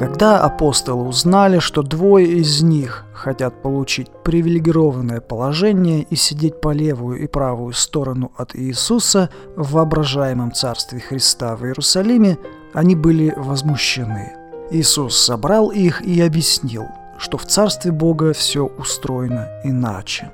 Когда апостолы узнали, что двое из них хотят получить привилегированное положение и сидеть по левую и правую сторону от Иисуса в воображаемом царстве Христа в Иерусалиме, они были возмущены. Иисус собрал их и объяснил, что в Царстве Бога все устроено иначе.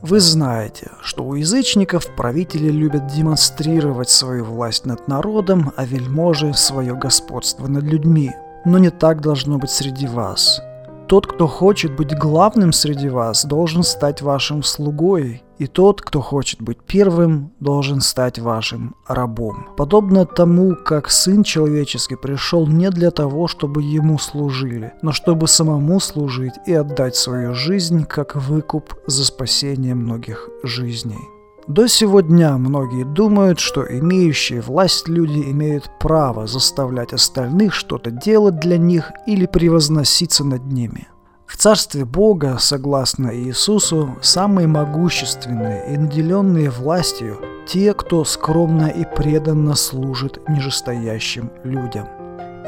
Вы знаете, что у язычников правители любят демонстрировать свою власть над народом, а вельможи – свое господство над людьми – но не так должно быть среди вас. Тот, кто хочет быть главным среди вас, должен стать вашим слугой, и тот, кто хочет быть первым, должен стать вашим рабом. Подобно тому, как Сын Человеческий пришел не для того, чтобы Ему служили, но чтобы самому служить и отдать свою жизнь как выкуп за спасение многих жизней. До сего дня многие думают, что имеющие власть люди имеют право заставлять остальных что-то делать для них или превозноситься над ними. В Царстве Бога, согласно Иисусу, самые могущественные и наделенные властью те, кто скромно и преданно служит нижестоящим людям.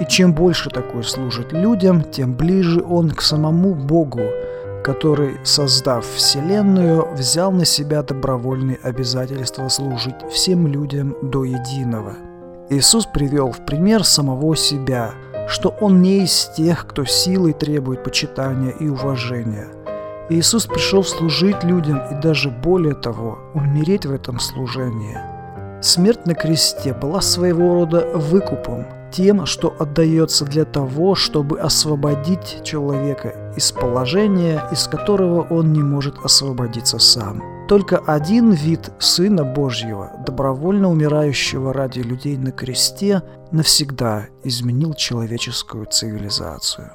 И чем больше такой служит людям, тем ближе он к самому Богу, который, создав Вселенную, взял на себя добровольные обязательства служить всем людям до единого. Иисус привел в пример самого себя, что Он не из тех, кто силой требует почитания и уважения. Иисус пришел служить людям и даже более того, умереть в этом служении. Смерть на кресте была своего рода выкупом, тем, что отдается для того, чтобы освободить человека из положения, из которого он не может освободиться сам. Только один вид Сына Божьего, добровольно умирающего ради людей на кресте, навсегда изменил человеческую цивилизацию.